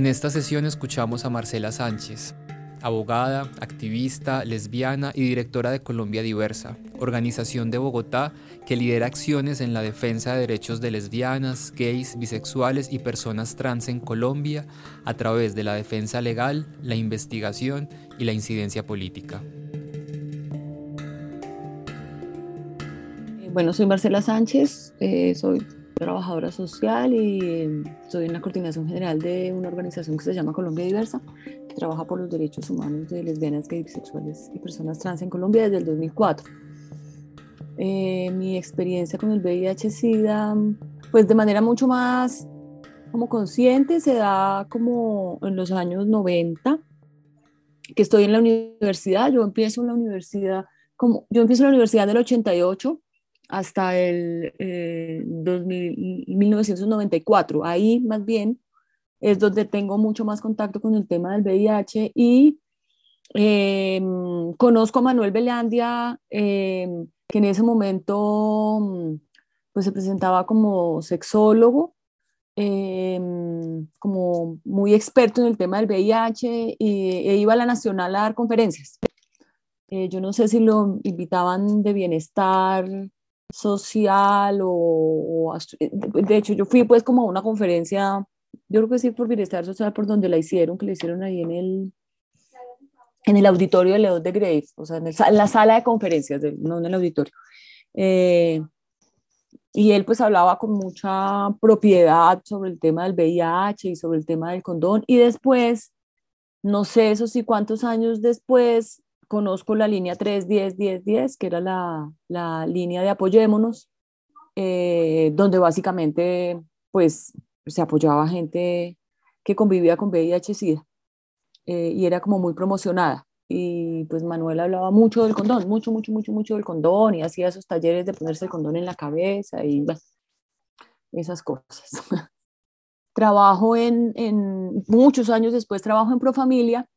En esta sesión escuchamos a Marcela Sánchez, abogada, activista, lesbiana y directora de Colombia Diversa, organización de Bogotá que lidera acciones en la defensa de derechos de lesbianas, gays, bisexuales y personas trans en Colombia a través de la defensa legal, la investigación y la incidencia política. Bueno, soy Marcela Sánchez, eh, soy trabajadora social y eh, soy en la coordinación general de una organización que se llama Colombia Diversa, que trabaja por los derechos humanos de lesbianas, gays, bisexuales y personas trans en Colombia desde el 2004. Eh, mi experiencia con el VIH-Sida, pues de manera mucho más como consciente, se da como en los años 90, que estoy en la universidad, yo empiezo en la universidad, como, yo empiezo en la universidad del 88, hasta el 1994. Eh, Ahí más bien es donde tengo mucho más contacto con el tema del VIH y em, conozco a Manuel Belandia, em, que en ese momento pues se presentaba como sexólogo, em, como muy experto en el tema del VIH e iba a la Nacional a dar conferencias. Eh, yo no sé si lo invitaban de bienestar, social o, eh, de hecho yo fui pues como a una conferencia, yo creo que sí por bienestar social por donde la hicieron, que la hicieron ahí en el en el auditorio de León de Grave, o sea, en, la sala de conferencias, no en el auditorio. Eh, y él pues hablaba con mucha propiedad sobre el tema del VIH y sobre el tema del condón. Y después, no sé eso sí cuántos años después, conozco la línea 310-1010, que era la, la, línea de Apoyémonos, eh, donde básicamente pues se apoyaba gente que convivía con VIH-Sida eh, y era como muy promocionada. Y pues Manuel hablaba mucho del condón, mucho, mucho, mucho, mucho del condón y hacía esos talleres de ponerse el condón en la cabeza y esas cosas. trabajo en, en, muchos años después, trabajo en Profamilia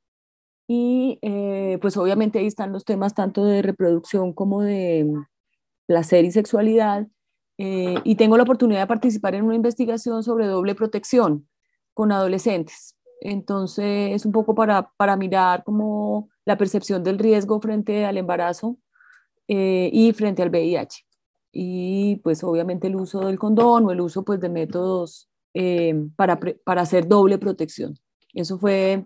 y eh, pues obviamente ahí están los temas tanto de reproducción como de placer y sexualidad. Eh, y tengo la oportunidad de participar en una investigación sobre doble protección con adolescentes. Entonces, es un poco para, para mirar como la percepción del riesgo frente al embarazo eh, y frente al VIH. Y pues obviamente el uso del condón o el uso pues de métodos para, para hacer doble protección. Eso fue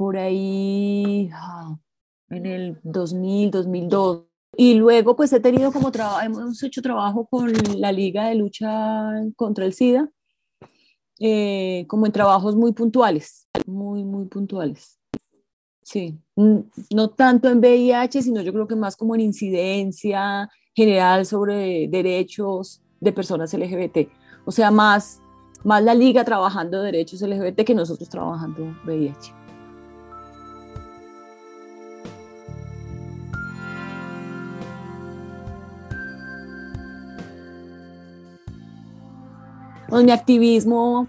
por ahí ah, en el 2000, 2002. Y luego pues he tenido como trabajo, hemos hecho trabajo con la Liga de Lucha contra el SIDA, eh, como en trabajos muy puntuales, muy, muy puntuales. Sí, no tanto en VIH, sino yo creo que más como en incidencia general sobre derechos de personas LGBT. O sea, más, más la liga trabajando derechos LGBT que nosotros trabajando VIH. Mi activismo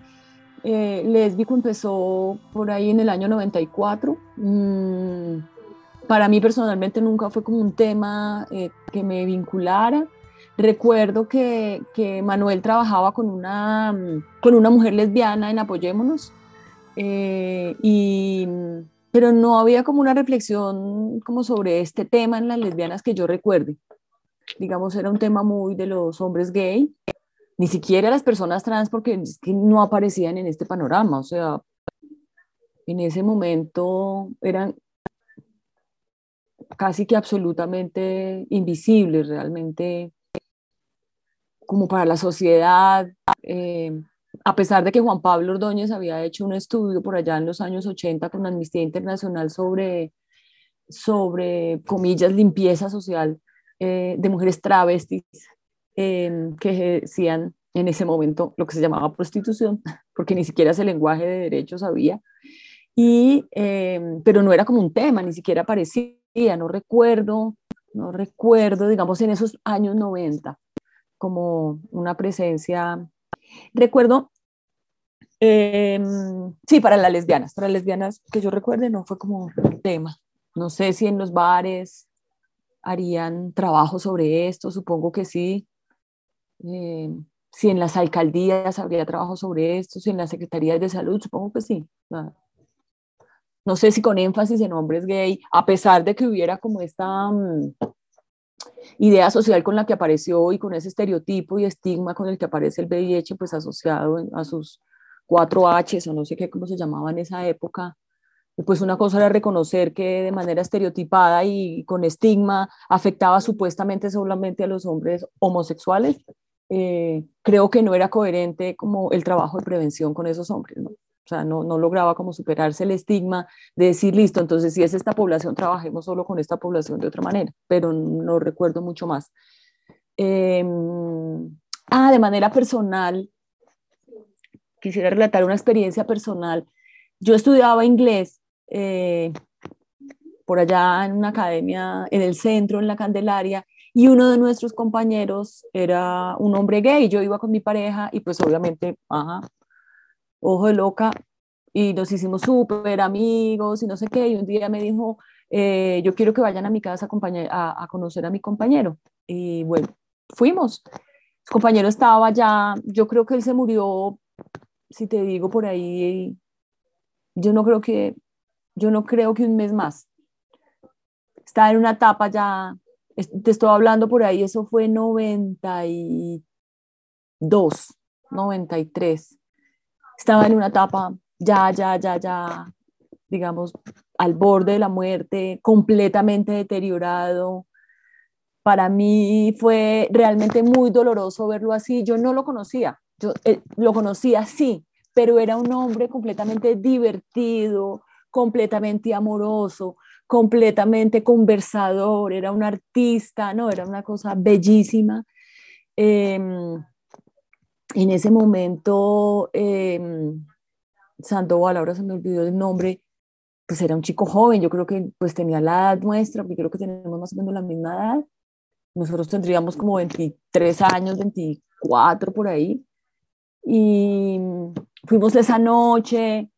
eh, lésbico empezó por ahí en el año 94. Mm, para mí personalmente nunca fue como un tema eh, que me vinculara. Recuerdo que, que, Manuel trabajaba con una, con una mujer lesbiana en Apoyémonos, eh, y, pero no había como una reflexión como sobre este tema en las lesbianas que yo recuerde. Digamos, era un tema muy de los hombres gay, ni siquiera las personas trans porque no aparecían en este panorama, o sea, en ese momento eran casi que absolutamente invisibles realmente como para la sociedad, eh, a pesar de que Juan Pablo Ordóñez había hecho un estudio por allá en los años 80 con Amnistía Internacional sobre, sobre comillas, limpieza social eh, de mujeres travestis, Em, que decían en ese momento lo que se laba prostitución, porque ni siquiera ese lenguaje de derechos había. Y, em, pero no era como un tema, ni siquiera aparecía, no recuerdo, no recuerdo, digamos, en esos años 90, como una presencia. Recuerdo, em, sí, para las lesbianas, para lesbianas que yo recuerde, no fue como un tema. No sé si en los bares harían trabajo sobre esto, supongo que sí. Em, si en las alcaldías habría trabajo sobre esto, si en las secretarías de salud, supongo que sí. No sé si con énfasis en hombres gay, a pesar de que hubiera como esta mm, idea social con la que apareció y con ese estereotipo y estigma con el que aparece el VIH, pues asociado a sus cuatro Hs o no sé qué, cómo se llamaba en esa época. pues una cosa era reconocer que de manera estereotipada y con estigma afectaba supuestamente solamente a los hombres homosexuales, eh, creo que no era coherente como el trabajo de prevención con esos hombres, ¿no? O sea, no, no, lograba como superarse el estigma de decir, listo, entonces si es esta población, trabajemos solo con esta población de otra manera, pero no recuerdo mucho más. Em, ah, de manera personal, quisiera relatar una experiencia personal. Yo estudiaba inglés eh, por allá en una academia en el centro, en la Candelaria, y uno de nuestros compañeros era un hombre gay, yo iba con mi pareja y pues obviamente, ajá, ojo de loca, y nos hicimos súper amigos y no sé qué, y un día me dijo, eh, yo quiero que vayan a mi casa a, a, conocer a mi compañero. Y bueno, fuimos. Su compañero estaba ya, yo creo que él se murió, si te digo por ahí, yo no creo que, yo no creo que un mes más. Estaba en una etapa ya te estoy hablando por ahí, eso fue 92, 93. Estaba en una etapa ya, ya, ya, ya, digamos, al borde de la muerte, completamente deteriorado. Para mí fue realmente muy doloroso verlo así. Yo no lo conocía, yo eh, lo conocía sí, pero era un hombre completamente divertido, completamente amoroso, completamente conversador, era un artista, no, era una cosa bellísima. Em, en ese momento, eh, Sandoval, ahora se me olvidó el nombre, pues era un chico joven, yo creo que pues tenía la edad nuestra, porque creo que tenemos más o menos la misma edad. Nosotros tendríamos como 23 años, 24 por ahí. Y fuimos esa noche,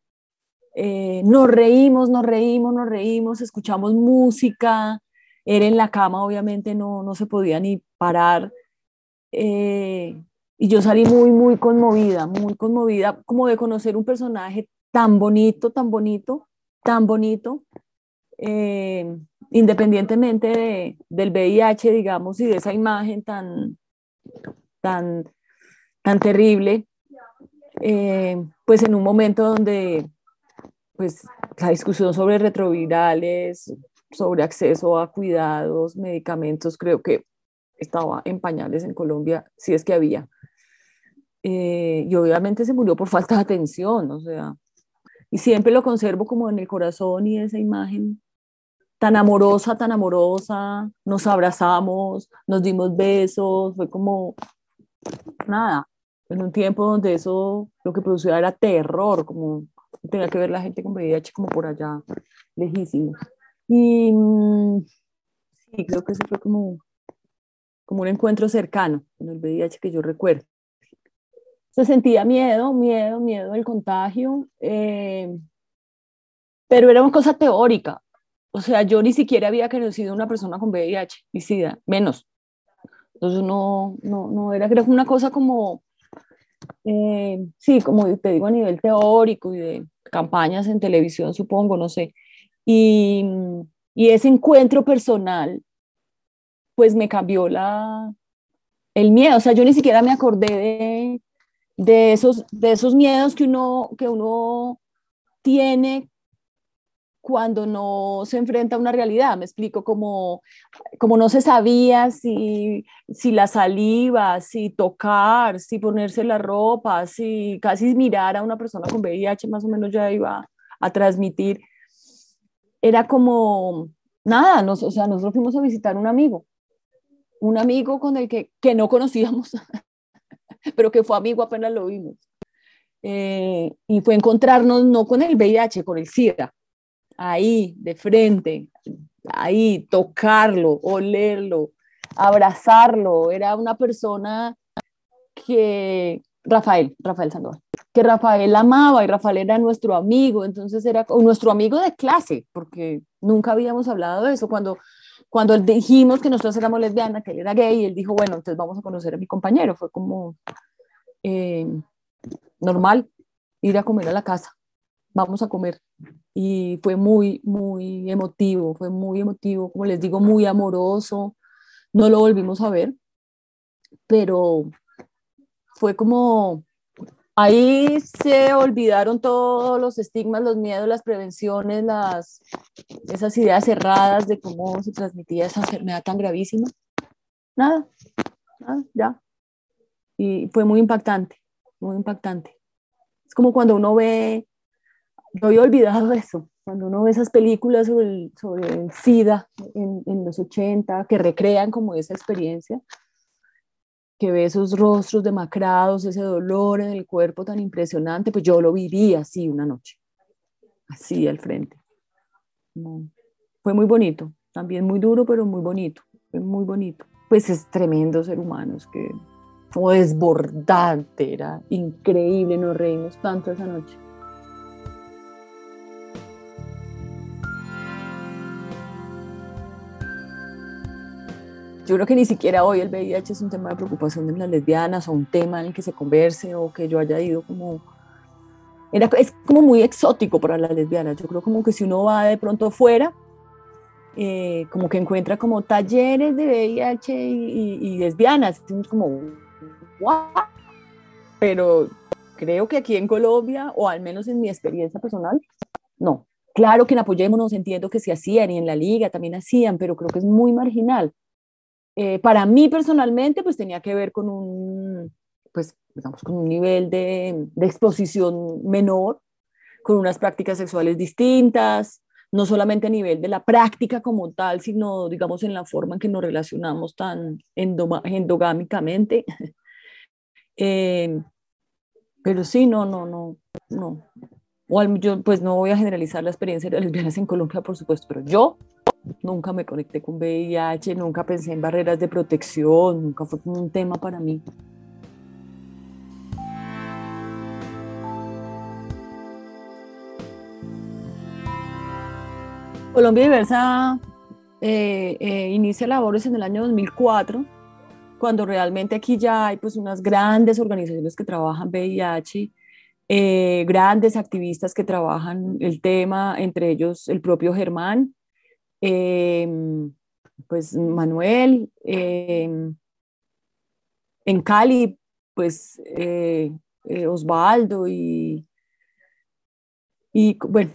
eh, nos reímos, nos reímos, nos reímos, escuchamos música, era en la cama, obviamente no, no se podía ni parar. Eh, y yo salí muy, muy conmovida, muy conmovida, como de conocer un personaje tan bonito, tan bonito, tan bonito, eh, independientemente de, del VIH, digamos, y de esa imagen tan, tan, tan terrible, pues en un momento donde pues la discusión sobre retrovirales, sobre acceso a cuidados, medicamentos, creo que estaba en pañales en Colombia, si es que había. Eh, y obviamente se murió por falta de atención, o sea, y siempre lo conservo como en el corazón y esa imagen tan amorosa, tan amorosa, nos abrazamos, nos dimos besos, fue como nada, en un tiempo donde eso lo que producía era terror, como tenía que ver la gente con VIH como por allá, lejísimo. Y mm, sí, creo que ese fue como, como un encuentro cercano con el VIH que yo recuerdo. Se sentía miedo, miedo, miedo del contagio, eh, pero era una cosa teórica. O sea, yo ni siquiera había conocido una persona con VIH y SIDA, menos. Entonces no, no, no era, que una cosa como, eh, sí, como te digo, a nivel teórico y de campañas en televisión, supongo, no sé. Y, y ese encuentro personal, pues me cambió la, el miedo. O sea, yo ni siquiera me acordé de, de, esos, de esos miedos que uno, que uno tiene cuando no se enfrenta a una realidad, me explico, como, como no se sabía si, si la saliva, si tocar, si ponerse la ropa, si casi mirar a una persona con VIH más o menos ya iba a transmitir. Era como, nada, nos, o sea, nosotros fuimos a visitar un amigo, un amigo con el que, que no conocíamos, pero que fue amigo apenas lo vimos. eh, y fue encontrarnos no con el VIH, con el SIDA, ahí, de frente, ahí, tocarlo, olerlo, abrazarlo. Era una persona que, Rafael, Rafael Sandoval, que Rafael amaba y Rafael era nuestro amigo, entonces era nuestro amigo de clase, porque nunca habíamos hablado de eso. Cuando, cuando dijimos que nosotros éramos lesbianas, que él era gay, él dijo, bueno, entonces vamos a conocer a mi compañero. Fue como eh, normal ir a comer a la casa, vamos a comer. Y fue muy, muy emotivo, fue muy emotivo, como les digo, muy amoroso. No lo volvimos a ver, pero fue como Ahí se olvidaron todos los estigmas, los miedos, las prevenciones, las, esas ideas cerradas de cómo se transmitía esa enfermedad tan gravísima. Nada, nada, ya. Y fue muy impactante, muy impactante. Es como cuando uno ve, no había olvidado eso, cuando uno ve esas películas sobre el, sobre el SIDA en, en los 80, que recrean como esa experiencia que ve esos rostros demacrados, ese dolor en el cuerpo tan impresionante, pues yo lo viví así una noche, así al frente. Fue muy bonito, también muy duro, pero muy bonito, fue muy bonito. Pues es tremendo ser humano, es que como desbordante, era increíble, nos reímos tanto esa noche. Yo creo que ni siquiera hoy el VIH es un tema de preocupación de las lesbianas o un tema en el que se converse o que yo haya ido como... Era, es como muy exótico para las lesbianas. Yo creo como que si uno va de pronto fuera, eh, como que encuentra como talleres de VIH y, lesbianas. Es como, ¡wow! Pero creo que aquí en Colombia, o al menos en mi experiencia personal, no. Claro que en Apoyémonos entiendo que se hacían y en la liga también hacían, pero creo que es muy marginal. Eh, para mí personalmente, pues tenía que ver con un, pues, digamos, con un nivel de, de, exposición menor, con unas prácticas sexuales distintas, no solamente a nivel de la práctica como tal, sino, digamos, en la forma en que nos relacionamos tan endogámicamente. eh, pero sí, no, no, no, no. O yo, pues no voy a generalizar la experiencia de las lesbianas en Colombia, por supuesto, pero yo nunca me conecté con VIH, nunca pensé en barreras de protección, nunca fue un tema para mí. Colombia Diversa eh, eh, inicia labores en el año 2004, cuando realmente aquí ya hay pues unas grandes organizaciones que trabajan VIH, eh, grandes activistas que trabajan el tema, entre ellos el propio Germán, Em, pues Manuel, em, en Cali, pues eh, eh, Osvaldo y, y bueno,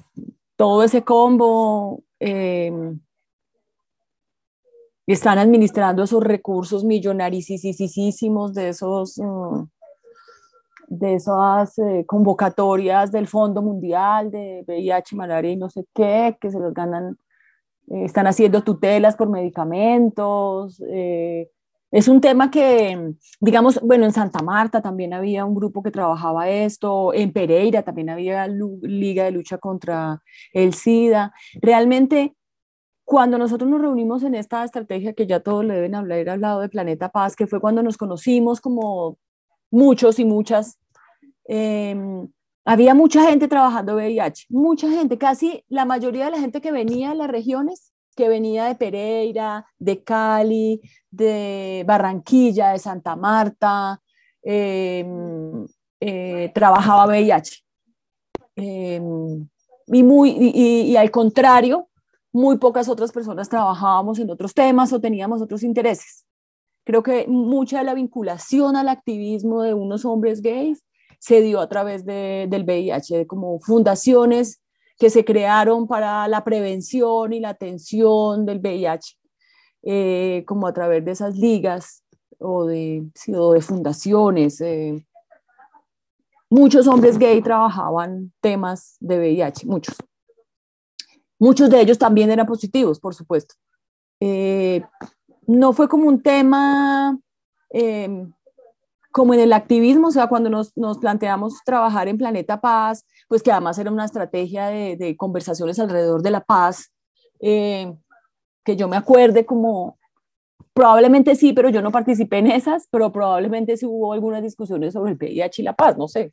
todo ese combo em, están administrando esos recursos millonaricisísimos de esos mm, de esas eh, convocatorias del Fondo Mundial de VIH, malaria y no sé qué, que se los ganan eh, están haciendo tutelas por medicamentos. Eh, es un tema que, digamos, bueno, en Santa Marta también había un grupo que trabajaba esto, en Pereira también había Liga de Lucha contra el SIDA. Realmente, cuando nosotros nos reunimos en esta estrategia que ya todos le deben hablar, al lado de Planeta Paz, que fue cuando nos conocimos como muchos y muchas, eh, había mucha gente trabajando VIH, mucha gente, casi la mayoría de la gente que venía de las regiones, que venía de Pereira, de Cali, de Barranquilla, de Santa Marta, em, eh, trabajaba VIH. Em, y, muy, y, al contrario, muy pocas otras personas trabajábamos en otros temas o teníamos otros intereses. Creo que mucha de la vinculación al activismo de unos hombres gays se dio a través del VIH, como fundaciones que se crearon para la prevención y la atención del VIH, eh, como a través de esas ligas o de, de fundaciones. Eh. Muchos hombres gay trabajaban temas de VIH, muchos. Muchos de ellos también eran positivos, por supuesto. Eh, no fue como un tema como en el activismo, o sea, cuando nos, nos, planteamos trabajar en Planeta Paz, pues que además era una estrategia de, conversaciones alrededor de la paz, eh, que yo me acuerde como, probablemente sí, pero yo no participé en esas, pero probablemente sí hubo algunas discusiones sobre el VIH y la paz, no sé,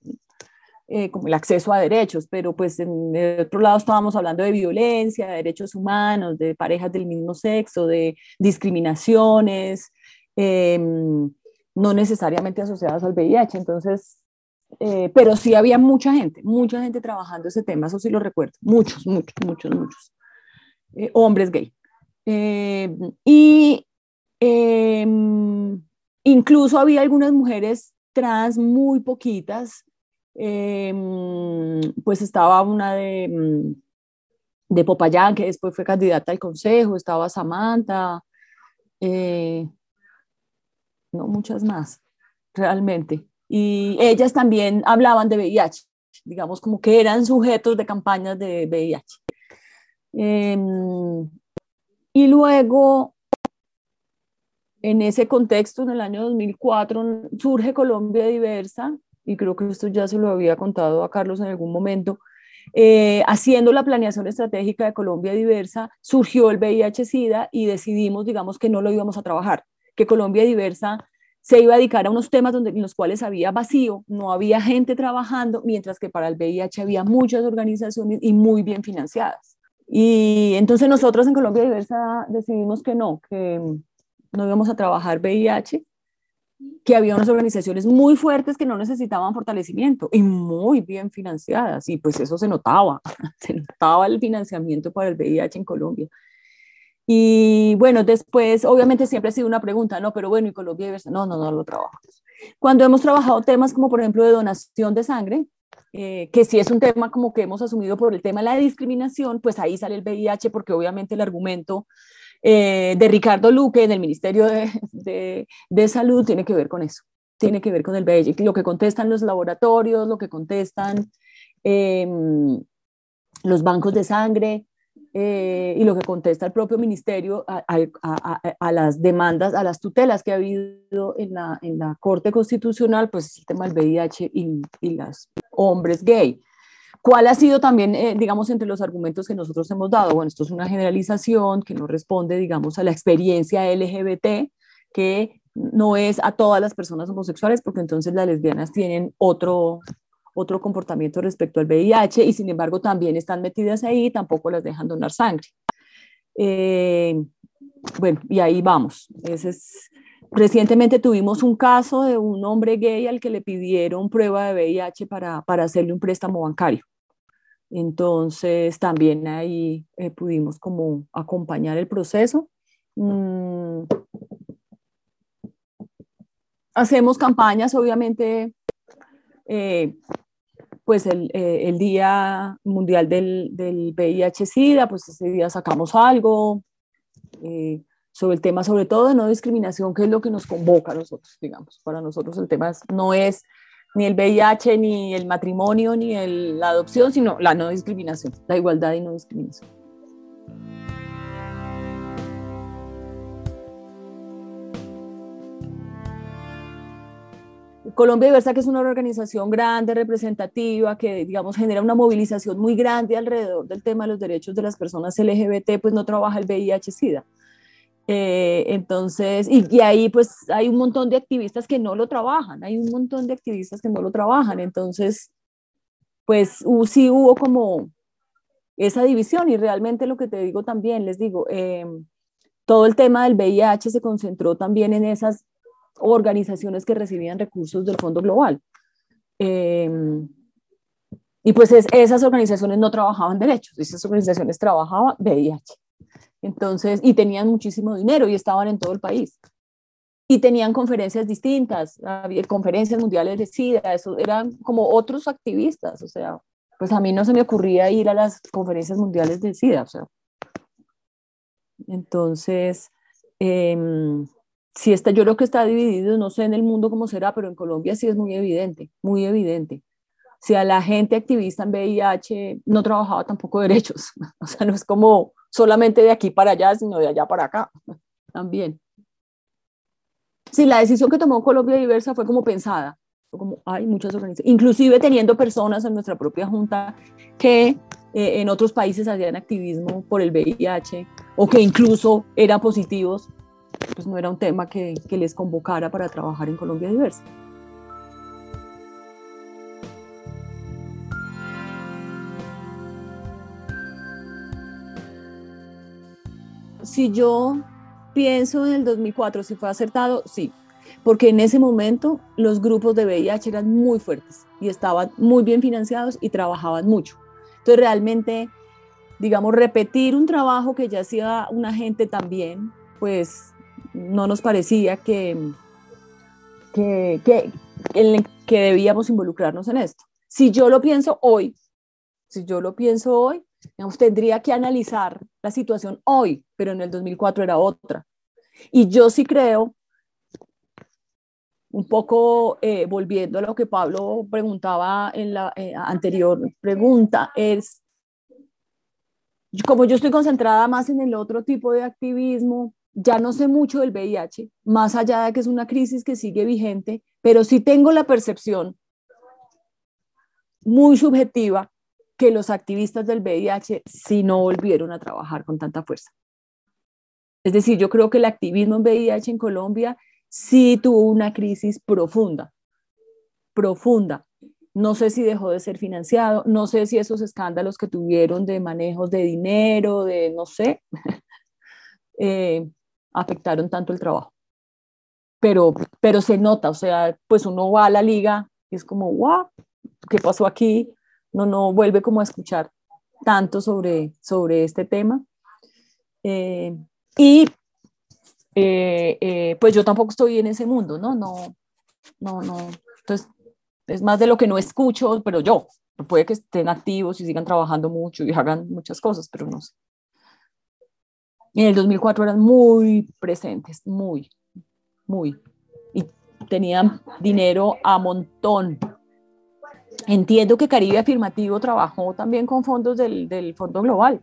eh, como el acceso a derechos, pero pues en el otro lado estábamos hablando de violencia, de derechos humanos, de parejas del mismo sexo, de discriminaciones, em, no necesariamente asociadas al VIH, entonces, eh, pero sí había mucha gente, mucha gente trabajando ese tema, eso sí lo recuerdo, muchos, muchos, muchos, muchos, eh, hombres gay. Em, y em, incluso había algunas mujeres trans muy poquitas Em, pues estaba una de, mm, de Popayán, que después fue candidata al consejo, estaba Samantha, eh, no muchas más, realmente. Y ellas también hablaban de VIH, digamos como que eran sujetos de campañas de VIH. Em, y luego, en ese contexto, en el año 2004, surge Colombia Diversa, y creo que esto ya se lo había contado a Carlos en algún momento, eh, haciendo la planeación estratégica de Colombia Diversa, surgió el VIH-Sida y decidimos, digamos, que no lo íbamos a trabajar, que Colombia Diversa se iba a dedicar a unos temas donde, en los cuales había vacío, no había gente trabajando, mientras que para el VIH había muchas organizaciones y muy bien financiadas. Y entonces nosotros en Colombia Diversa decidimos que no, que no íbamos a trabajar VIH, que había unas organizaciones muy fuertes que no necesitaban fortalecimiento y muy bien financiadas, y pues eso se notaba, se notaba el financiamiento para el VIH en Colombia. Y bueno, después, obviamente siempre ha sido una pregunta, ¿no? Pero bueno, ¿y Colombia? No, no, no lo trabajamos. Cuando hemos trabajado temas como, por ejemplo, de donación de sangre, eh, que sí es un tema como que hemos asumido por el tema de la discriminación, pues ahí sale el VIH porque obviamente el argumento eh, de Ricardo Luque en el Ministerio de, de, Salud tiene que ver con eso, tiene que ver con el VIH, lo que contestan los laboratorios, lo que contestan em, los bancos de sangre, eh, y lo que contesta el propio ministerio a, a, a, las demandas, a las tutelas que ha habido en la, en la Corte Constitucional, pues es el tema del VIH y, y los hombres gay. ¿Cuál ha sido también, eh, digamos, entre los argumentos que nosotros hemos dado? Bueno, esto es una generalización que no responde, digamos, a la experiencia LGBT, que no es a todas las personas homosexuales, porque entonces las lesbianas tienen otro, otro comportamiento respecto al VIH y sin embargo también están metidas ahí, tampoco las dejan donar sangre. Eh, bueno, y ahí vamos. Ese es, recientemente tuvimos un caso de un hombre gay al que le pidieron prueba de VIH para, para hacerle un préstamo bancario. Entonces también ahí eh, pudimos como acompañar el proceso. Mm. Hacemos campañas, obviamente, eh, pues el, eh, el, Día Mundial del, del VIH-Sida, pues ese día sacamos algo sobre el tema, sobre todo de no discriminación, que es lo que nos convoca a nosotros, digamos. Para nosotros el tema no es ni el VIH, ni el matrimonio, ni la adopción, sino la no discriminación, la igualdad y no discriminación. Colombia Diversa, que es una organización grande, representativa, que, digamos, genera una movilización muy grande alrededor del tema de los derechos de las personas LGBT, pues no trabaja el VIH-Sida. Eh, entonces, y, ahí pues hay un montón de activistas que no lo trabajan, hay un montón de activistas que no lo trabajan, entonces, pues sí hubo como esa división y realmente lo que te digo también, les digo, em, todo el tema del VIH se concentró también en esas organizaciones que recibían recursos del Fondo Global. Em, y pues esas organizaciones no trabajaban derechos, esas organizaciones trabajaban VIH. Entonces, y tenían muchísimo dinero y estaban en todo el país. Y tenían conferencias distintas, había conferencias mundiales de SIDA, eso eran como otros activistas, o sea, pues a mí no se me ocurría ir a las conferencias mundiales de SIDA, o sea. Entonces, eh, si está, yo creo que está dividido, no sé en el mundo cómo será, pero en Colombia sí es muy evidente, muy evidente. Si a la gente activista en VIH no trabajaba tampoco derechos, o sea, no es como solamente de aquí para allá, sino de allá para acá también. sí, la decisión que tomó Colombia Diversa fue como pensada, como hay muchas organizaciones, inclusive teniendo personas en nuestra propia junta que eh, en otros países hacían activismo por el VIH o que incluso eran positivos, pues no era un tema que, que les convocara para trabajar en Colombia Diversa. Si yo pienso en el 2004, si fue acertado, sí, porque en ese momento los grupos de VIH eran muy fuertes y estaban muy bien financiados y trabajaban mucho. Entonces realmente, digamos, repetir un trabajo que ya hacía una gente también, pues no nos parecía que, que, que, que debíamos involucrarnos en esto. Si yo lo pienso hoy, si yo lo pienso hoy, digamos, tendría que analizar la situación hoy, pero en el 2004 era otra. Y yo sí creo un poco eh, volviendo a lo que Pablo preguntaba en la eh, anterior pregunta, es, como yo estoy concentrada más en el otro tipo de activismo, ya no sé mucho del VIH, más allá de que es una crisis que sigue vigente, pero sí tengo la percepción muy subjetiva que los activistas del VIH sí no volvieron a trabajar con tanta fuerza. Es decir, yo creo que el activismo en VIH en Colombia sí tuvo una crisis profunda, profunda. No sé si dejó de ser financiado, no sé si esos escándalos que tuvieron de manejos de dinero, de no sé, eh, afectaron tanto el trabajo. Pero, pero se nota, o sea, pues uno va a la liga y es como, wow, ¿qué pasó aquí? No, no vuelve como a escuchar tanto sobre, sobre este tema. Eh, y eh, eh, pues yo tampoco estoy en ese mundo, ¿no? No, no, no. Entonces, es más de lo que no escucho, pero yo. Puede que estén activos y sigan trabajando mucho y hagan muchas cosas, pero no sé. En el 2004 eran muy presentes, muy, muy. Y tenían dinero a montón. Entiendo que Caribe Afirmativo trabajó también con fondos del, del Fondo Global.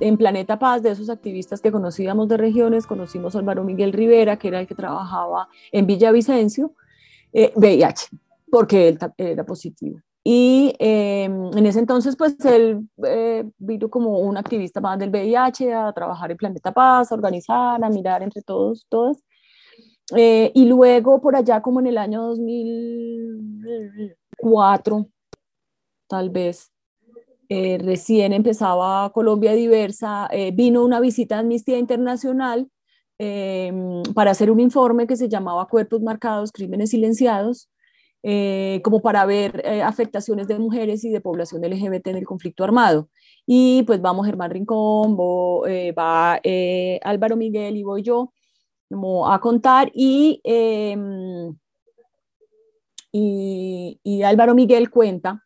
en Planeta Paz, de esos activistas que conocíamos de regiones, conocimos a Álvaro Miguel Rivera, que era el que trabajaba en Villavicencio, eh, VIH, porque él era positivo. Y em, en ese entonces, pues él eh, vino como un activista más del VIH a trabajar en Planeta Paz, a organizar, a mirar entre todos, todas. Eh, y luego, por allá, como en el año 2004, tal vez, eh, recién empezaba Colombia Diversa, eh, vino una visita a Amnistía Internacional em, para hacer un informe que se llamaba Cuerpos Marcados, Crímenes Silenciados, eh, como para ver afectaciones de mujeres y de población LGBT en el conflicto armado. Y pues vamos Germán Rincón, va Álvaro Miguel y voy yo como a contar y, em, y, y Álvaro Miguel cuenta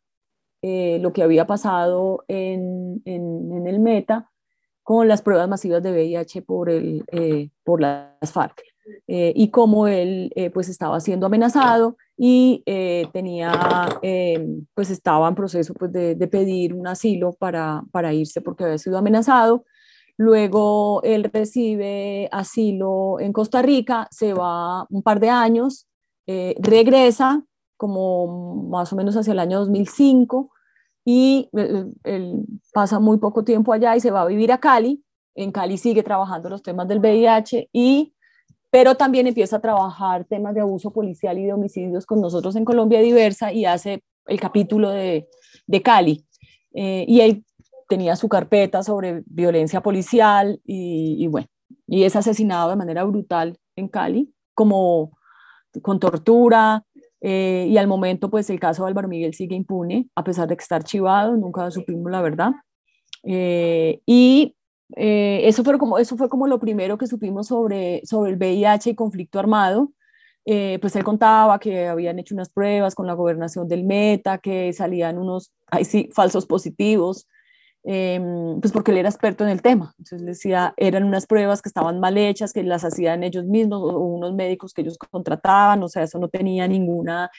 eh, lo que había pasado en, en, el Meta con las pruebas masivas de VIH por, el, eh, por las FARC eh, y cómo él pues estaba siendo amenazado y tenía, pues estaba en proceso pues de, pedir un asilo para, para irse porque había sido amenazado. Luego él recibe asilo en Costa Rica, se va un par de años, regresa como más o menos hacia el año 2005 y eh, él, pasa muy poco tiempo allá y se va a vivir a Cali. En Cali sigue trabajando los temas del VIH y pero también empieza a trabajar temas de abuso policial y de homicidios con nosotros en Colombia Diversa y hace el capítulo de, de Cali. Eh, y él tenía su carpeta sobre violencia policial y, bueno, y es asesinado de manera brutal en Cali, como con tortura, eh, y al momento, pues el caso de Álvaro Miguel sigue impune, a pesar de que está archivado, nunca supimos la verdad. Eh, y eh, eso, fue como, eso fue como lo primero que supimos sobre, sobre el VIH y conflicto armado. pues él contaba que habían hecho unas pruebas con la gobernación del Meta, que salían unos, ay sí, falsos positivos, Em, pues porque él era experto en el tema. Entonces decía, eran unas pruebas que estaban mal hechas, que las hacían ellos mismos o unos médicos que ellos contrataban, o sea, eso no tenía ninguna,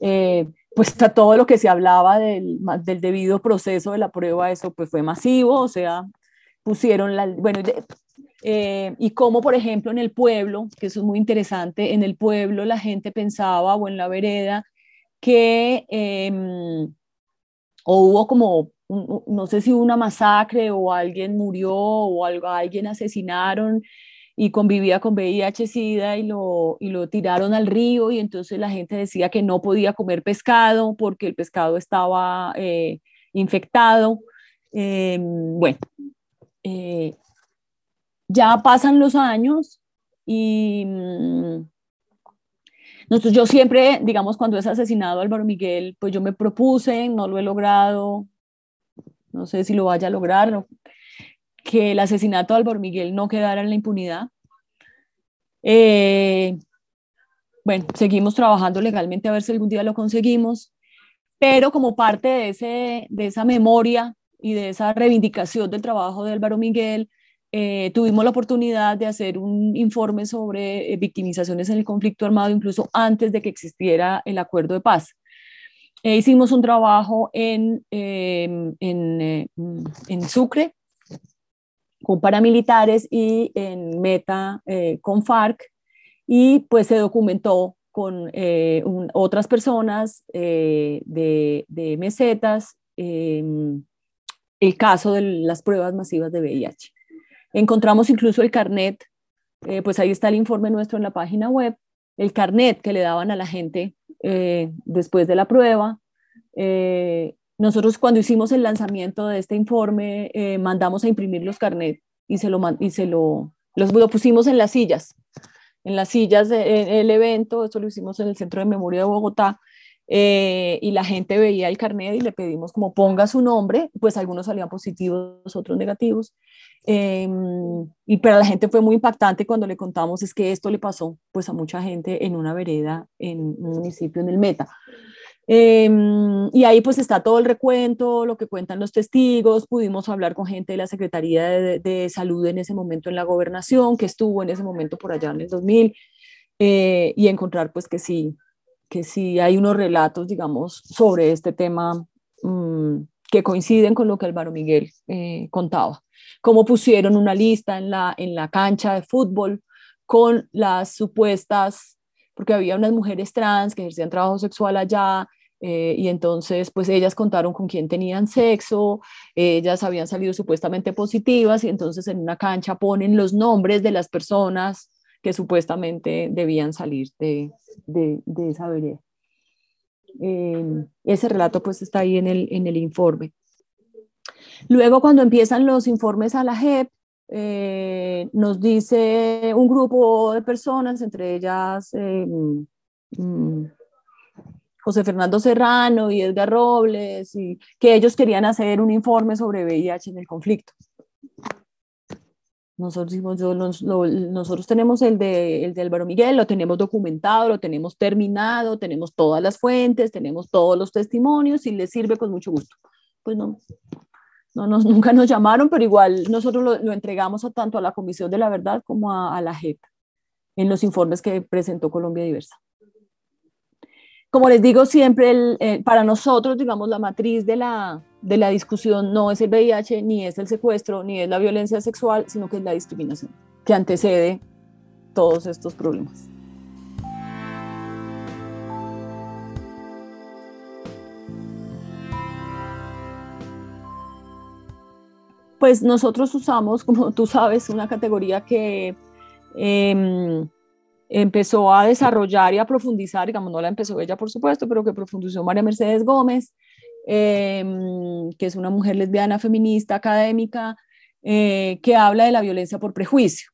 eh, pues todo lo que se hablaba del, del, debido proceso de la prueba, eso pues fue masivo, o sea, pusieron la, bueno, eh, y como por ejemplo en el pueblo, que eso es muy interesante, en el pueblo la gente pensaba o en la vereda que em, o hubo como, no sé si una masacre o alguien murió o algo, alguien asesinaron y convivía con VIH-Sida y lo, y lo tiraron al río y entonces la gente decía que no podía comer pescado porque el pescado estaba eh, infectado. Em, bueno, eh, ya pasan los años y mm, nosotros, yo siempre, digamos, cuando es asesinado Álvaro Miguel, pues yo me propuse, no lo he logrado, no sé si lo vaya a lograr, que el asesinato de Álvaro Miguel no quedara en la impunidad. Eh, bueno, seguimos trabajando legalmente a ver si algún día lo conseguimos, pero como parte de, ese, de esa memoria y de esa reivindicación del trabajo de Álvaro Miguel, eh, tuvimos la oportunidad de hacer un informe sobre eh, victimizaciones en el conflicto armado, incluso antes de que existiera el acuerdo de paz. Eh, hicimos un trabajo en, em, en, en, Sucre con paramilitares y en Meta con FARC y pues se documentó con otras personas de, de mesetas em, el caso de las pruebas masivas de VIH. Encontramos incluso el carnet, eh, pues ahí está el informe nuestro en la página web, el carnet que le daban a la gente eh, después de la prueba. Eh, nosotros cuando hicimos el lanzamiento de este informe mandamos a imprimir los carnets y se lo, y se lo, los, lo pusimos en las sillas, en las sillas del evento, esto lo hicimos en el Centro de Memoria de Bogotá, y la gente veía el carnet y le pedimos como ponga su nombre, pues algunos salían positivos, otros negativos, Em, y para la gente fue muy impactante cuando le contamos es que esto le pasó pues a mucha gente en una vereda en un municipio en el Meta. Em, y ahí pues está todo el recuento, lo que cuentan los testigos, pudimos hablar con gente de la Secretaría de, de Salud en ese momento en la gobernación, que estuvo en ese momento por allá en el 2000, eh, y encontrar pues que sí, que sí hay unos relatos, digamos, sobre este tema mm, que coinciden con lo que Álvaro Miguel eh, contaba. Cómo pusieron una lista en la, en la cancha de fútbol con las supuestas, porque había unas mujeres trans que ejercían trabajo sexual allá, eh, y entonces, pues ellas contaron con quién tenían sexo, ellas habían salido supuestamente positivas y entonces en una cancha ponen los nombres de las personas que supuestamente debían salir de, de, esa vereda. Eh, ese relato pues está ahí en el, en el informe. Luego, cuando empiezan los informes a la JEP, eh, nos dice un grupo de personas, entre ellas eh, mm, José Fernando Serrano y Edgar Robles, y que ellos querían hacer un informe sobre VIH en el conflicto. Nosotros, nosotros tenemos el de, el de Álvaro Miguel, lo tenemos documentado, lo tenemos terminado, tenemos todas las fuentes, tenemos todos los testimonios, y les sirve con mucho gusto. Pues no, no nos, nunca nos llamaron, pero igual nosotros lo, entregamos a, tanto a la Comisión de la Verdad como a, la JEP en los informes que presentó Colombia Diversa. Como les digo siempre, eh, para nosotros, digamos, la matriz de la, de la discusión no es el VIH, ni es el secuestro, ni es la violencia sexual, sino que es la discriminación, que antecede todos estos problemas. pues nosotros usamos, como tú sabes, una categoría que em, empezó a desarrollar y a profundizar, digamos, no la empezó ella, por supuesto, pero que profundizó María Mercedes Gómez, em, que es una mujer lesbiana, feminista, académica, eh, que habla de la violencia por prejuicio.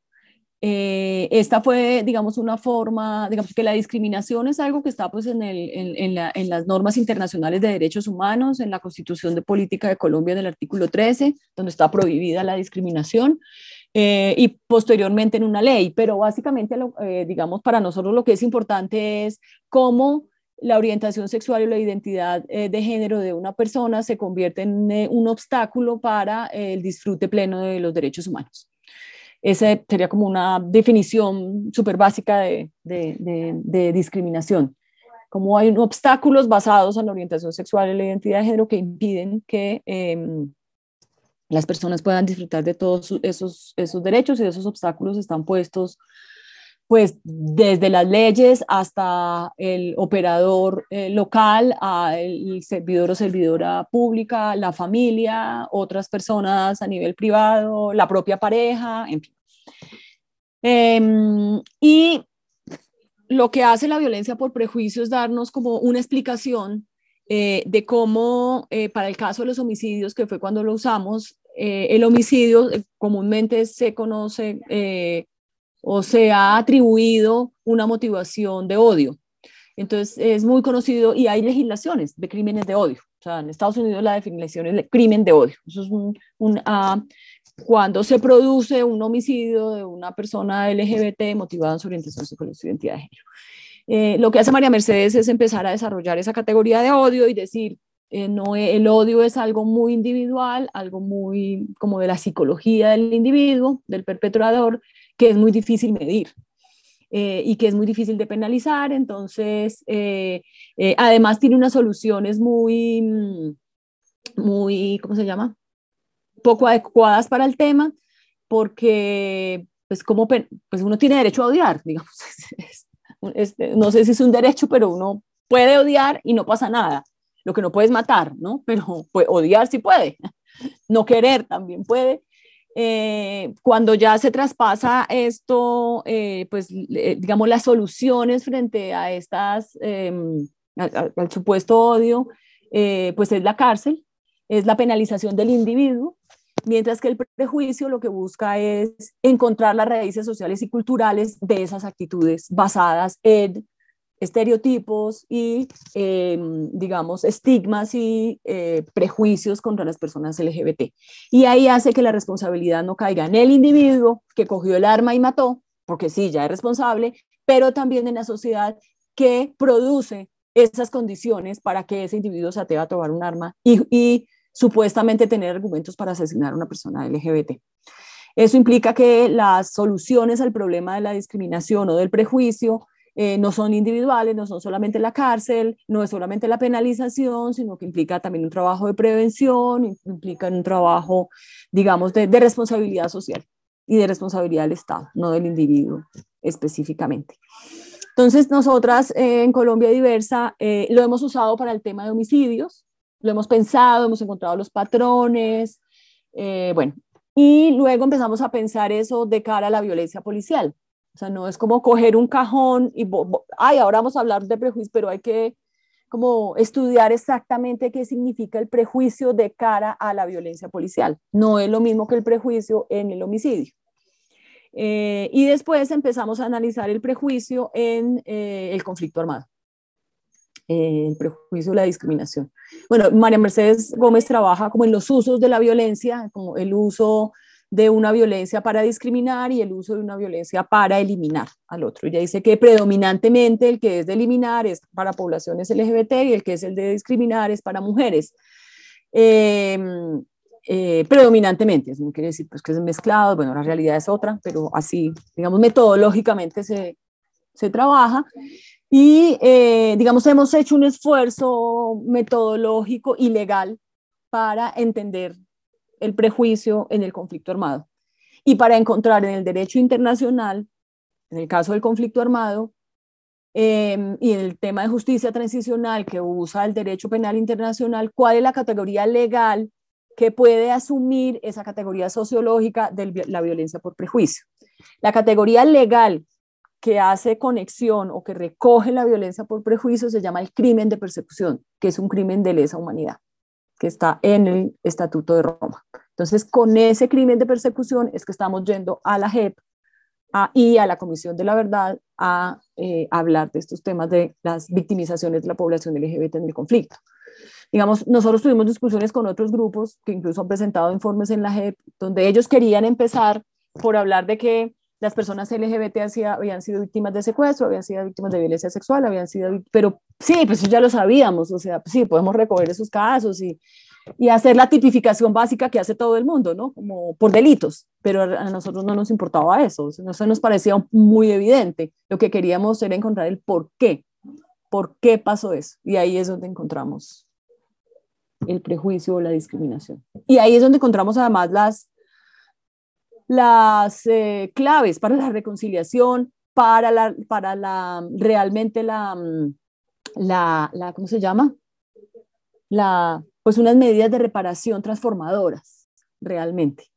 Eh, esta fue, digamos, una forma, digamos que la discriminación es algo que está pues en, el, en, en, las normas internacionales de derechos humanos, en la Constitución de Política de Colombia en el artículo 13, donde está prohibida la discriminación, eh, y posteriormente en una ley, pero básicamente, eh, digamos, para nosotros lo que es importante es cómo la orientación sexual y la identidad de género de una persona se convierte en un obstáculo para el disfrute pleno de los derechos humanos. Esa sería como una definición súper básica de, de, de, discriminación. como hay obstáculos basados en la orientación sexual y la identidad de género que impiden que em, las personas puedan disfrutar de todos esos, esos derechos y esos obstáculos están puestos pues desde las leyes hasta el operador eh, local, el servidor o servidora pública, la familia, otras personas a nivel privado, la propia pareja, en fin. Em, y lo que hace la violencia por prejuicio es darnos como una explicación eh, de cómo, eh, para el caso de los homicidios, que fue cuando lo usamos, el homicidio comúnmente se conoce o se ha atribuido una motivación de odio. Entonces es muy conocido y hay legislaciones de crímenes de odio. O sea, en Estados Unidos la definición es de crimen de odio. Eso es un, ah, cuando se produce un homicidio de una persona LGBT motivada en su orientación sexual y su identidad de género. Eh, lo que hace María Mercedes es empezar a desarrollar esa categoría de odio y decir, eh, no, el odio es algo muy individual, algo muy como de la psicología del individuo, del perpetrador, que es muy difícil medir. Eh, y que es muy difícil de penalizar, entonces, eh, eh, además tiene unas soluciones muy, muy, ¿cómo se llama? Poco adecuadas para el tema, porque, pues, como, pues uno tiene derecho a odiar, digamos, no sé si es un derecho, pero uno puede odiar y no pasa nada. Lo que no puede es matar, ¿no? Pero pues, odiar sí puede. No querer también puede. Eh, cuando ya se traspasa esto, eh, pues digamos las soluciones frente a estas, em, al, supuesto odio, eh, pues es la cárcel, es la penalización del individuo, mientras que el prejuicio lo que busca es encontrar las raíces sociales y culturales de esas actitudes basadas en estereotipos y, em, digamos, estigmas y eh, prejuicios contra las personas LGBT. Y ahí hace que la responsabilidad no caiga en el individuo que cogió el arma y mató, porque sí, ya es responsable, pero también en la sociedad que produce esas condiciones para que ese individuo se atreva a tomar un arma y, y supuestamente tener argumentos para asesinar a una persona LGBT. Eso implica que las soluciones al problema de la discriminación o del prejuicio eh, no son individuales, no son solamente la cárcel, no es solamente la penalización, sino que implica también un trabajo de prevención, implica un trabajo, digamos, de, responsabilidad social y de responsabilidad del Estado, no del individuo específicamente. Entonces, nosotras eh, en Colombia Diversa eh, lo hemos usado para el tema de homicidios, lo hemos pensado, hemos encontrado los patrones, bueno, y luego empezamos a pensar eso de cara a la violencia policial. O sea, no es como coger un cajón y, ay, ahora vamos a hablar de prejuicio, pero hay que como estudiar exactamente qué significa el prejuicio de cara a la violencia policial. No es lo mismo que el prejuicio en el homicidio. Eh, y después empezamos a analizar el prejuicio en eh, el conflicto armado, eh, el prejuicio la discriminación. Bueno, María Mercedes Gómez trabaja como en los usos de la violencia, como el uso de una violencia para discriminar y el uso de una violencia para eliminar al otro. Ella dice que predominantemente el que es de eliminar es para poblaciones LGBT y el que es el de discriminar es para mujeres. Em, eh, predominantemente, eso no quiere decir pues, que es mezclado, bueno, la realidad es otra, pero así, digamos, metodológicamente se, se trabaja. Y, eh, digamos, hemos hecho un esfuerzo metodológico y legal para entender el prejuicio en el conflicto armado. Y para encontrar en el derecho internacional, en el caso del conflicto armado, em, y en el tema de justicia transicional que usa el derecho penal internacional, cuál es la categoría legal que puede asumir esa categoría sociológica de la violencia por prejuicio. La categoría legal que hace conexión o que recoge la violencia por prejuicio se llama el crimen de persecución, que es un crimen de lesa humanidad que está en el Estatuto de Roma. Entonces, con ese crimen de persecución es que estamos yendo a la JEP y a la Comisión de la Verdad a eh, hablar de estos temas de las victimizaciones de la población LGBT en el conflicto. Digamos, nosotros tuvimos discusiones con otros grupos que incluso han presentado informes en la JEP, donde ellos querían empezar por hablar de que las personas LGBT habían sido víctimas de secuestro, habían sido víctimas de violencia sexual, habían sido, pero sí, pues ya lo sabíamos, o sea, sí, podemos recoger esos casos y, y hacer la tipificación básica que hace todo el mundo, ¿no? Como por delitos, pero a nosotros no nos importaba eso, eso nos parecía muy evidente. Lo que queríamos era encontrar el por qué por qué pasó eso. Y ahí es donde encontramos el prejuicio o la discriminación. Y ahí es donde encontramos además las, las eh, claves para la reconciliación, para la, para la realmente la, mm, la, la, ¿cómo se llama? La, pues unas medidas de reparación transformadoras, realmente,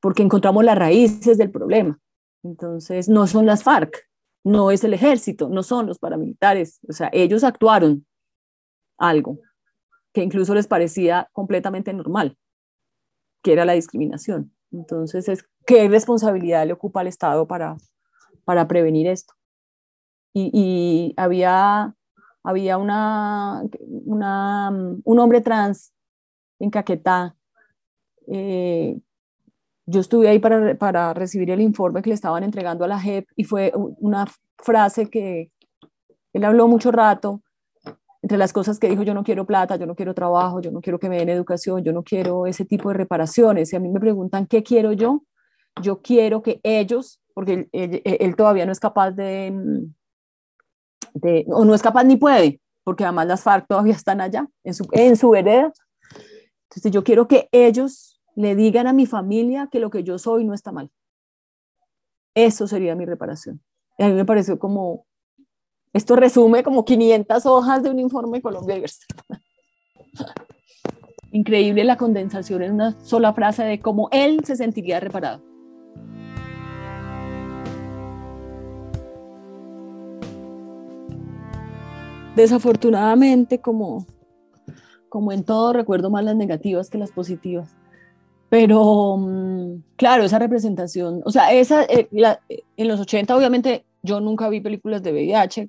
porque encontramos las raíces del problema. Entonces, no son las FARC, no es el ejército, no son los paramilitares, o sea, ellos actuaron algo que incluso les parecía completamente normal, que era la discriminación. Entonces, es, ¿qué responsabilidad le ocupa al Estado para, para prevenir esto? Y, había, había una, un hombre trans en Caquetá eh, yo estuve ahí para, para recibir el informe que le estaban entregando a la JEP y fue una frase que él habló mucho rato, entre las cosas que dijo, yo no quiero plata, yo no quiero trabajo, yo no quiero que me den educación, yo no quiero ese tipo de reparaciones. Y a mí me preguntan, ¿qué quiero yo? Yo quiero que ellos, porque él, todavía no es capaz de, de, o no es capaz ni puede, porque además las FARC todavía están allá, en su, en su vereda. Entonces yo quiero que ellos le digan a mi familia que lo que yo soy no está mal. Eso sería mi reparación. a mí me pareció como, esto resume como 500 hojas de un informe Colombia Diversa. Increíble la condensación en una sola frase de cómo él se sentiría reparado. Desafortunadamente, como, como en todo, recuerdo más las negativas que las positivas. Pero, mm, claro, esa representación, o sea, esa, eh, en los 80 obviamente yo nunca vi películas de VIH,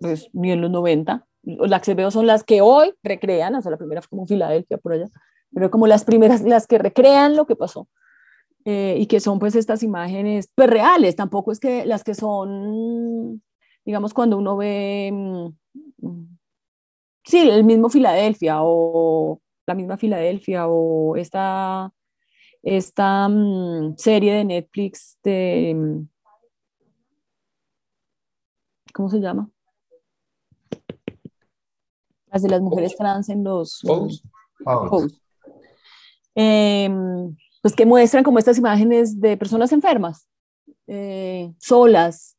pues ni en los 90. Las que veo son las que hoy recrean, o sea, la primera fue como Filadelfia por allá, pero como las primeras, las que recrean lo que pasó. Eh, y que son pues estas imágenes pues reales, tampoco es que las que son, digamos, cuando uno ve, mm, sí, el mismo Filadelfia o la misma Filadelfia o esta esta mm, serie de Netflix de... Mm, ¿Cómo se llama? Las de las mujeres trans en los... Em, pues que muestran como estas imágenes de personas enfermas, eh, solas,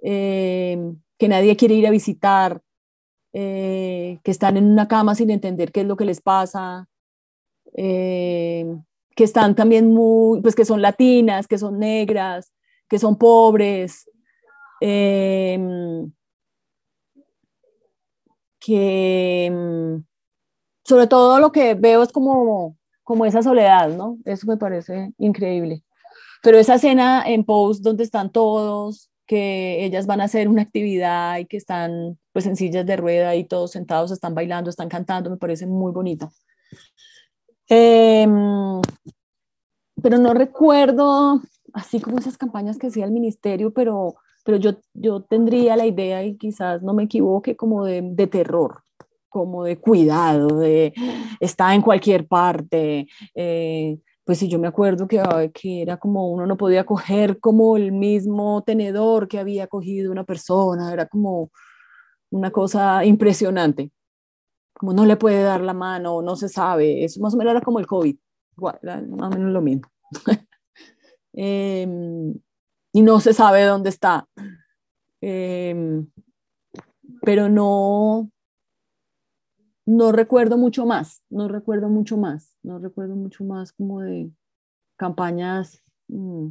em, que nadie quiere ir a visitar, eh, que están en una cama sin entender qué es lo que les pasa, em, que están también muy, pues que son latinas, que son negras, que son pobres, que em, sobre todo lo que veo es como, como esa soledad, ¿no? Eso me parece increíble. Pero esa escena en post donde están todos, que ellas van a hacer una actividad y que están pues en sillas de rueda y todos sentados están bailando, están cantando, me parece muy bonita. Em, pero no recuerdo así como esas campañas que hacía el ministerio, pero, pero yo, yo tendría la idea, y quizás no me equivoque, como de, de terror, como de cuidado, de está en cualquier parte. Eh, pues sí, yo me acuerdo que, que era como uno no podía coger como el mismo tenedor que había cogido una persona, era como una cosa impresionante como no le puede dar la mano, no se sabe, eso más o menos era como el COVID, más o menos lo mismo. Em, y no se sabe dónde está. Em, pero no, no recuerdo mucho más, no recuerdo mucho más, no recuerdo mucho más como de campañas. Mm.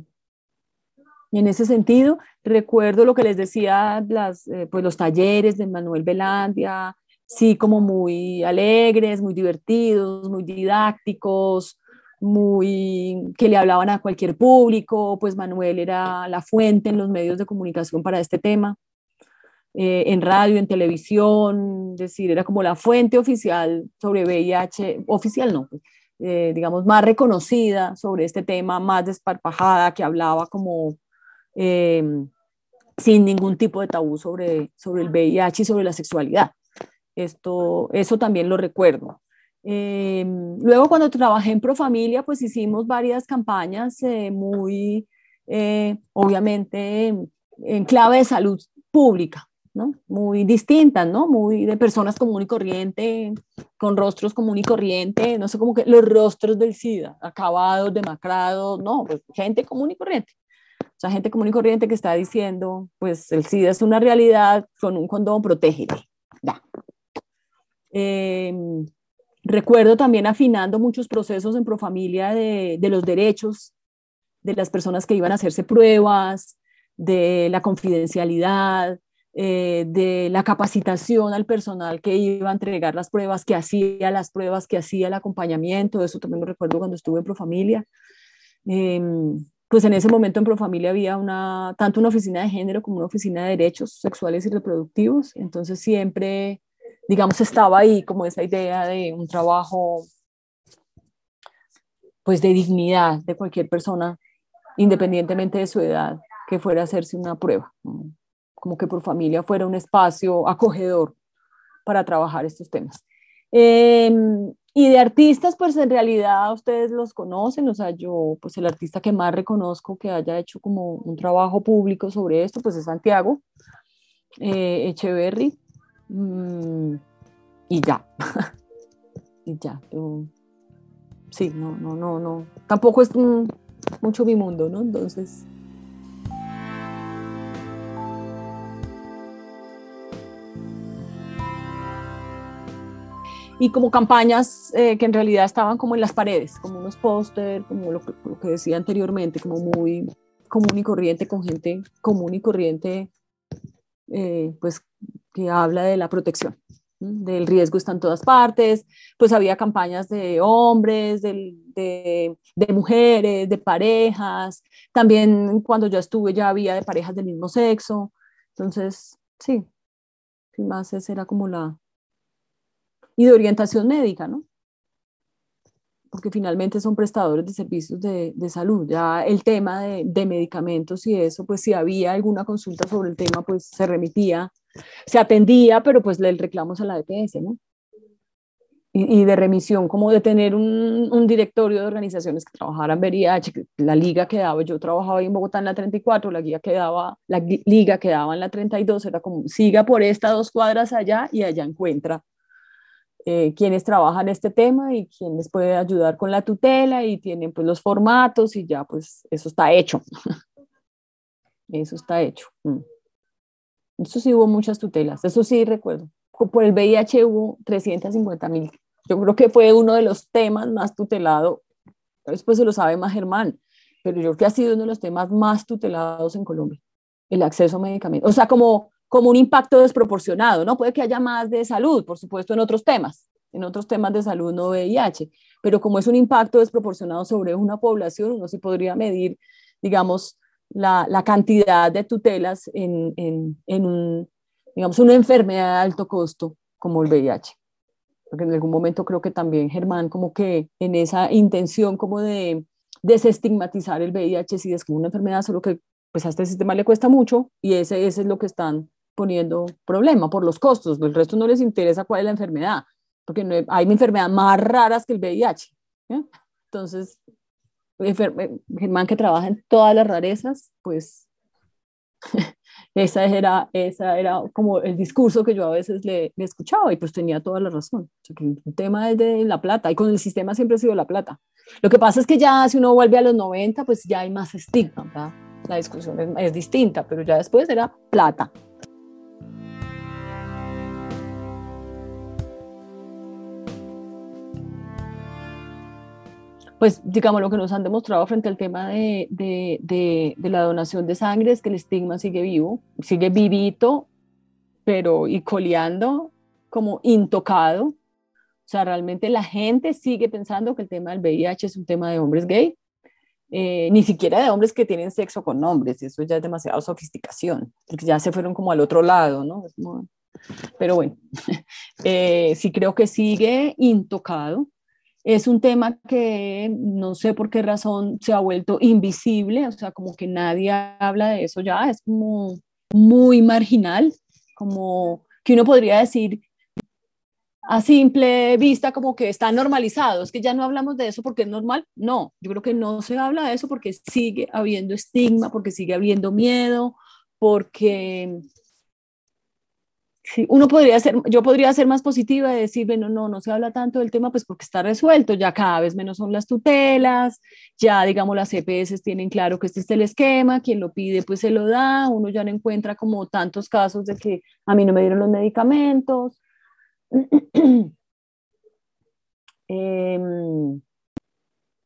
en ese sentido, recuerdo lo que les decía, las, eh, pues los talleres de Manuel Velandia, sí, como muy alegres, muy divertidos, muy didácticos, muy que le hablaban a cualquier público, pues Manuel era la fuente en los medios de comunicación para este tema, eh, en radio, en televisión, es decir, era como la fuente oficial sobre VIH, oficial no, pues, eh, digamos, más reconocida sobre este tema, más desparpajada, que hablaba como eh, sin ningún tipo de tabú sobre, sobre el VIH y sobre la sexualidad. Esto, eso también lo recuerdo. Em, luego cuando trabajé en Profamilia, pues hicimos varias campañas eh, muy, eh, obviamente, en clave de salud pública, ¿no? Muy distintas, ¿no? Muy de personas común y corriente, con rostros común y corriente, no sé, como que los rostros del SIDA, acabados, demacrados, no, pues gente común y corriente. O sea, gente común y corriente que está diciendo, pues el SIDA es una realidad, con un condón protégete. Ya. Em, recuerdo también afinando muchos procesos en Profamilia de, de los derechos de las personas que iban a hacerse pruebas, de la confidencialidad, eh, de la capacitación al personal que iba a entregar las pruebas, que hacía las pruebas, que hacía el acompañamiento, eso también lo recuerdo cuando estuve en Profamilia. Eh, pues en ese momento en Profamilia había una, tanto una oficina de género como una oficina de derechos sexuales y reproductivos, entonces siempre, digamos, estaba ahí como esa idea de un trabajo pues de dignidad de cualquier persona, independientemente de su edad, que fuera a hacerse una prueba como que por familia fuera un espacio acogedor para trabajar estos temas. Em, y de artistas, pues en realidad ustedes los conocen, o sea, yo, pues el artista que más reconozco que haya hecho como un trabajo público sobre esto, pues es Santiago eh, Echeverry. Mm, y ya, y ya, sí, no, no, no, no, tampoco es mucho mi mundo, ¿no? Entonces, y como campañas eh, que en realidad estaban como en las paredes, como unos póster, como lo, que decía anteriormente, como muy común y corriente, con gente común y corriente, eh, pues que habla de la protección, del riesgo está en todas partes, pues había campañas de hombres, de, de, de, mujeres, de parejas, también cuando yo estuve ya había de parejas del mismo sexo, entonces sí, sin más esa era como la, y de orientación médica, ¿no? Porque finalmente son prestadores de servicios de, de salud. Ya el tema de, medicamentos y eso, pues si había alguna consulta sobre el tema, pues se remitía, se atendía, pero pues le reclamos a la DPS, ¿no? Y, y de remisión, como de tener un, un, directorio de organizaciones que trabajaran VIH, la liga quedaba, yo trabajaba ahí en Bogotá en la 34, la guía quedaba, la liga quedaba en la 32, era como siga por estas dos cuadras allá y allá encuentra eh, quienes trabajan este tema y quienes pueden ayudar con la tutela y tienen pues los formatos y ya pues eso está hecho. eso está hecho. Mm. Eso sí hubo muchas tutelas, eso sí recuerdo. Por el VIH hubo 350 mil. Yo creo que fue uno de los temas más tutelados. Después se lo sabe más Germán, pero yo creo que ha sido uno de los temas más tutelados en Colombia, el acceso a medicamentos. O sea, como como un impacto desproporcionado, ¿no? Puede que haya más de salud, por supuesto, en otros temas, en otros temas de salud no VIH, pero como es un impacto desproporcionado sobre una población, uno sí podría medir, digamos, la, la cantidad de tutelas en, en, en, un, digamos, una enfermedad de alto costo como el VIH. Porque en algún momento creo que también Germán como que en esa intención como de desestigmatizar el VIH, sí es como una enfermedad, solo que pues a este sistema le cuesta mucho y ese, ese es lo que están poniendo problema por los costos. El resto no les interesa cuál es la enfermedad, porque no hay, enfermedades más raras que el VIH. Entonces, Germán que trabaja en todas las rarezas, pues esa era, esa era como el discurso que yo a veces le, le escuchaba y pues tenía toda la razón. el tema es de la plata y con el sistema siempre ha sido la plata. Lo que pasa es que ya si uno vuelve a los 90, pues ya hay más estigma, la discusión es, es distinta, pero ya después era plata. Pues digamos lo que nos han demostrado frente al tema de, de, de, la donación de sangre es que el estigma sigue vivo, sigue vivito, pero y coleando como intocado. O sea, realmente la gente sigue pensando que el tema del VIH es un tema de hombres gay, eh, ni siquiera de hombres que tienen sexo con hombres, eso ya es demasiada sofisticación, porque ya se fueron como al otro lado, ¿no? Pero bueno, eh, sí creo que sigue intocado es un tema que no sé por qué razón se ha vuelto invisible, o sea, como que nadie habla de eso ya, es como muy marginal, como que uno podría decir a simple vista como que está normalizado, es que ya no hablamos de eso porque es normal, no, yo creo que no se habla de eso porque sigue habiendo estigma, porque sigue habiendo miedo, porque Sí, uno podría ser, yo podría ser más positiva y decir, bueno, no, no se habla tanto del tema, pues porque está resuelto, ya cada vez menos son las tutelas, ya digamos las CPS tienen claro que este es el esquema, quien lo pide pues se lo da, uno ya no encuentra como tantos casos de que a mí no me dieron los medicamentos. eh,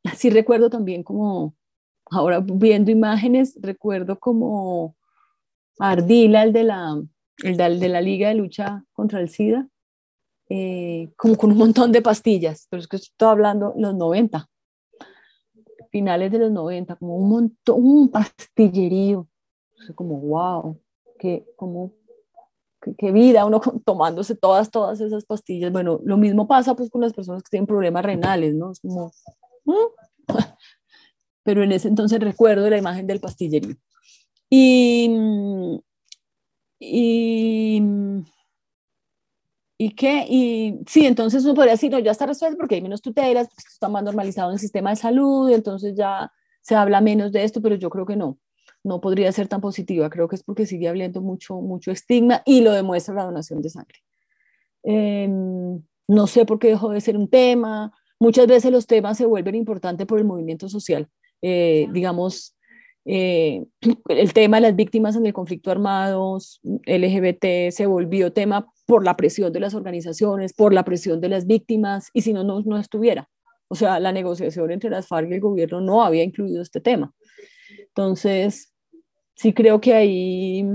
sí recuerdo también como, ahora viendo imágenes, recuerdo como Ardila, el de la el de, la Liga de Lucha contra el SIDA, eh, como con un montón de pastillas, pero es que estoy hablando los 90, finales de los 90, como un montón, un pastillerío, como wow, qué, como, qué, vida uno tomándose todas, todas esas pastillas. Bueno, lo mismo pasa pues con las personas que tienen problemas renales, ¿no? Es como, ¿Mm? pero en ese entonces recuerdo la imagen del pastillerío. Y, y, y qué, y sí, entonces uno podría decir, no, ya está resuelto porque hay menos tutelas, porque está más normalizado en el sistema de salud, entonces ya se habla menos de esto, pero yo creo que no, no podría ser tan positiva, creo que es porque sigue habiendo mucho, mucho estigma y lo demuestra la donación de sangre. Em, no sé por qué dejó de ser un tema, muchas veces los temas se vuelven importantes por el movimiento social, eh, digamos, eh, el tema de las víctimas en el conflicto armado LGBT se volvió tema por la presión de las organizaciones, por la presión de las víctimas, y si no, no, estuviera. O sea, la negociación entre las FARC y el gobierno no había incluido este tema. Entonces, sí creo que ahí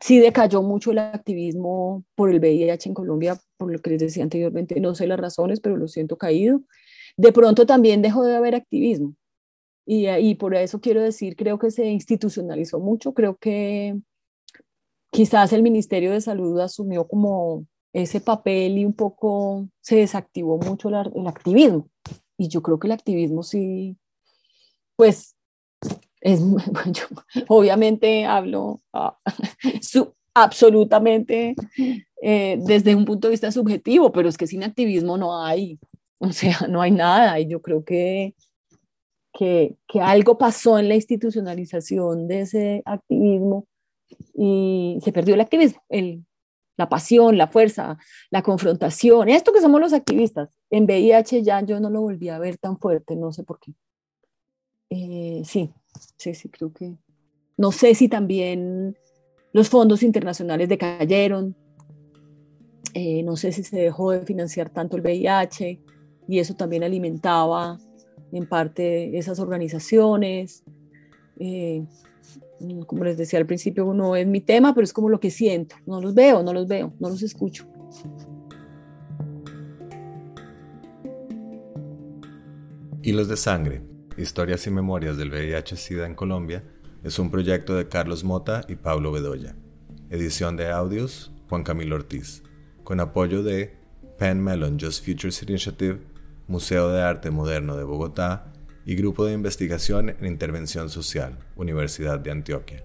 sí decayó mucho el activismo por el VIH en Colombia, por lo que les decía anteriormente, no sé las razones, pero lo siento caído. De pronto también dejó de haber activismo. Y, y, por eso quiero decir, creo que se institucionalizó mucho, creo que quizás el Ministerio de Salud asumió como ese papel y un poco se desactivó mucho el activismo. Y yo creo que el activismo sí, pues, es, obviamente hablo ah, absolutamente eh, desde un punto de vista subjetivo, pero es que sin activismo no hay, o sea, no hay nada. Y yo creo que que, que, algo pasó en la institucionalización de ese activismo y se perdió el activismo, el, la pasión, la fuerza, la confrontación, esto que somos los activistas. En VIH ya yo no lo volví a ver tan fuerte, no sé por qué. Eh, sí, sí, sí, creo que... No sé si también los fondos internacionales decayeron, eh, no sé si se dejó de financiar tanto el VIH y eso también alimentaba en parte esas organizaciones. Eh, como les decía al principio, no es mi tema, pero es como lo que siento. No los veo, no los veo, no los escucho. Hilos de Sangre, Historias y Memorias del VIH-Sida en Colombia, es un proyecto de Carlos Mota y Pablo Bedoya. Edición de audios, Juan Camilo Ortiz, con apoyo de Penn Mellon Just Futures Initiative Museo de Arte Moderno de Bogotá y Grupo de Investigación en Intervención Social, Universidad de Antioquia.